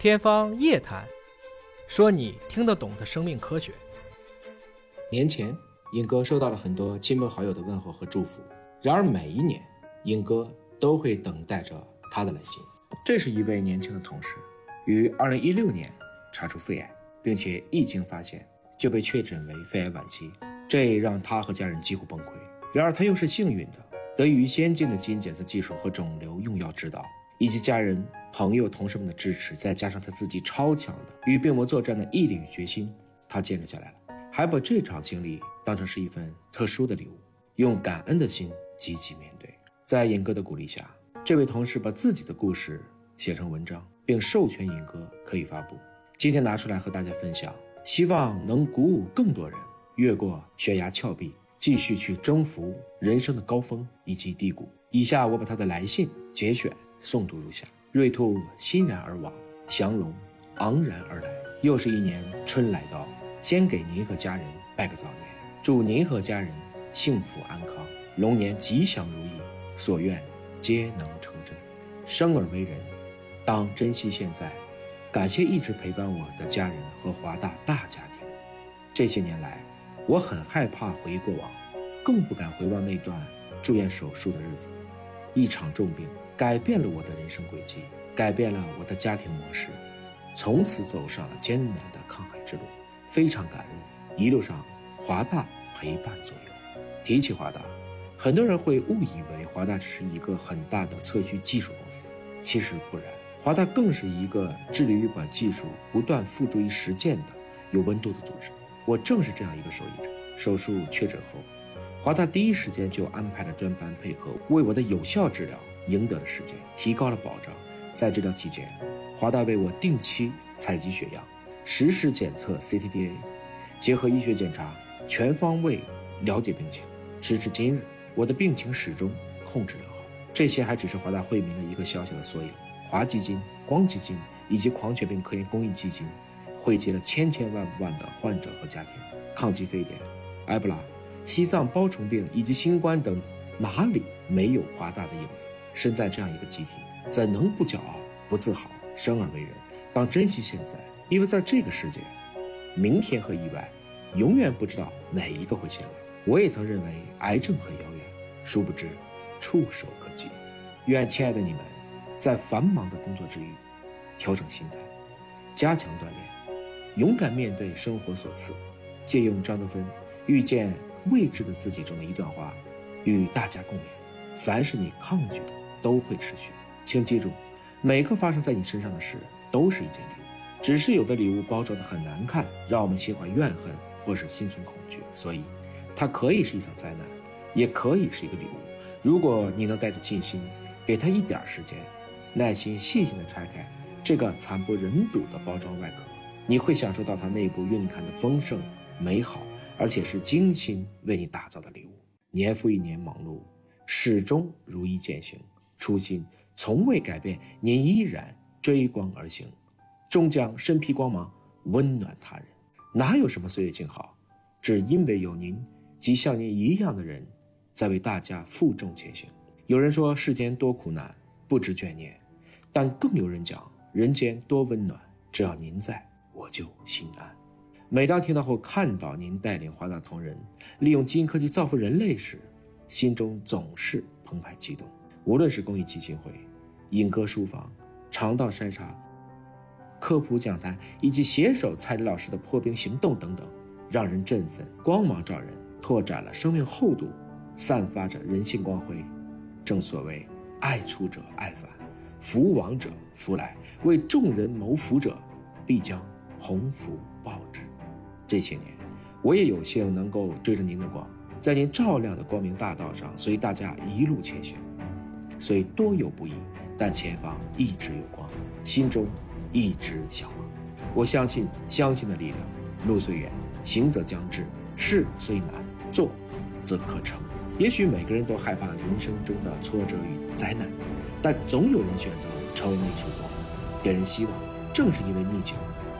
天方夜谭，说你听得懂的生命科学。年前，尹哥收到了很多亲朋好友的问候和祝福。然而，每一年，尹哥都会等待着他的来信。这是一位年轻的同事，于2016年查出肺癌，并且一经发现就被确诊为肺癌晚期，这让他和家人几乎崩溃。然而，他又是幸运的，得益于先进的基因检测技术和肿瘤用药指导。以及家人、朋友、同事们的支持，再加上他自己超强的与病魔作战的毅力与决心，他坚持下来了，还把这场经历当成是一份特殊的礼物，用感恩的心积极面对。在尹哥的鼓励下，这位同事把自己的故事写成文章，并授权尹哥可以发布。今天拿出来和大家分享，希望能鼓舞更多人越过悬崖峭壁，继续去征服人生的高峰以及低谷。以下我把他的来信节选。诵读如下：瑞兔欣然而往，祥龙昂然而来。又是一年春来到，先给您和家人拜个早年，祝您和家人幸福安康，龙年吉祥如意，所愿皆能成真。生而为人，当珍惜现在，感谢一直陪伴我的家人和华大大家庭。这些年来，我很害怕回忆过往，更不敢回望那段住院手术的日子，一场重病。改变了我的人生轨迹，改变了我的家庭模式，从此走上了艰难的抗癌之路。非常感恩一路上华大陪伴左右。提起华大，很多人会误以为华大只是一个很大的测序技术公司，其实不然，华大更是一个致力于把技术不断付诸于实践的有温度的组织。我正是这样一个受益者。手术确诊后，华大第一时间就安排了专班配合，为我的有效治疗。赢得了时间，提高了保障。在治疗期间，华大为我定期采集血样，实时检测 C T D A，结合医学检查，全方位了解病情。直至今日，我的病情始终控制良好。这些还只是华大惠民的一个小小的缩影。华基金、光基金以及狂犬病科研公益基金，汇集了千千万万的患者和家庭。抗击非典、埃博拉、西藏包虫病以及新冠等，哪里没有华大的影子？身在这样一个集体，怎能不骄傲、不自豪？生而为人，当珍惜现在，因为在这个世界，明天和意外，永远不知道哪一个会先来。我也曾认为癌症很遥远，殊不知，触手可及。愿亲爱的你们，在繁忙的工作之余，调整心态，加强锻炼，勇敢面对生活所赐。借用张德芬《遇见未知的自己》中的一段话，与大家共勉：凡是你抗拒的。都会持续，请记住，每个发生在你身上的事都是一件礼物，只是有的礼物包装的很难看，让我们心怀怨恨或是心存恐惧。所以，它可以是一场灾难，也可以是一个礼物。如果你能带着信心，给他一点时间，耐心细心地拆开这个惨不忍睹的包装外壳，你会享受到它内部蕴含的丰盛、美好，而且是精心为你打造的礼物。年复一年忙碌，始终如一践行。初心从未改变，您依然追光而行，终将身披光芒，温暖他人。哪有什么岁月静好，只因为有您及像您一样的人，在为大家负重前行。有人说世间多苦难，不知眷念；但更有人讲人间多温暖，只要您在，我就心安。每当听到或看到您带领华大同仁利用基因科技造福人类时，心中总是澎湃激动。无论是公益基金会、影歌书房、肠道筛查、科普讲坛，以及携手蔡理老师的破冰行动等等，让人振奋，光芒照人，拓展了生命厚度，散发着人性光辉。正所谓，爱出者爱返，福往者福来，为众人谋福者，必将鸿福报之。这些年，我也有幸能够追着您的光，在您照亮的光明大道上，随大家一路前行。虽多有不易，但前方一直有光，心中一直向往。我相信，相信的力量。路虽远，行则将至；事虽难，做则可成。也许每个人都害怕人生中的挫折与灾难，但总有人选择成为那束光，给人希望。正是因为逆境，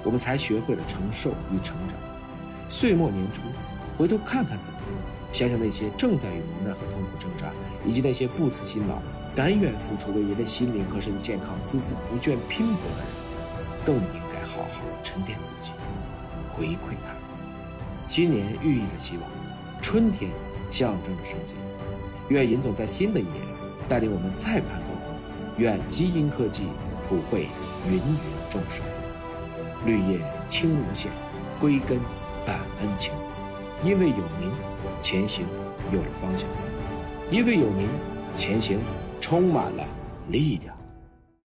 我们才学会了承受与成长。岁末年初，回头看看自己，想想那些正在与无奈和痛苦挣扎，以及那些不辞辛劳。甘愿付出为人的心灵和身体健康孜孜不倦拼搏的人，更应该好好沉淀自己，回馈他人。新年寓意着希望，春天象征着生机。愿尹总在新的一年带领我们再攀高峰。愿基因科技普惠芸芸众生。绿叶青如线，归根感恩情。因为有您，前行有了方向；因为有您，前行充满了力量。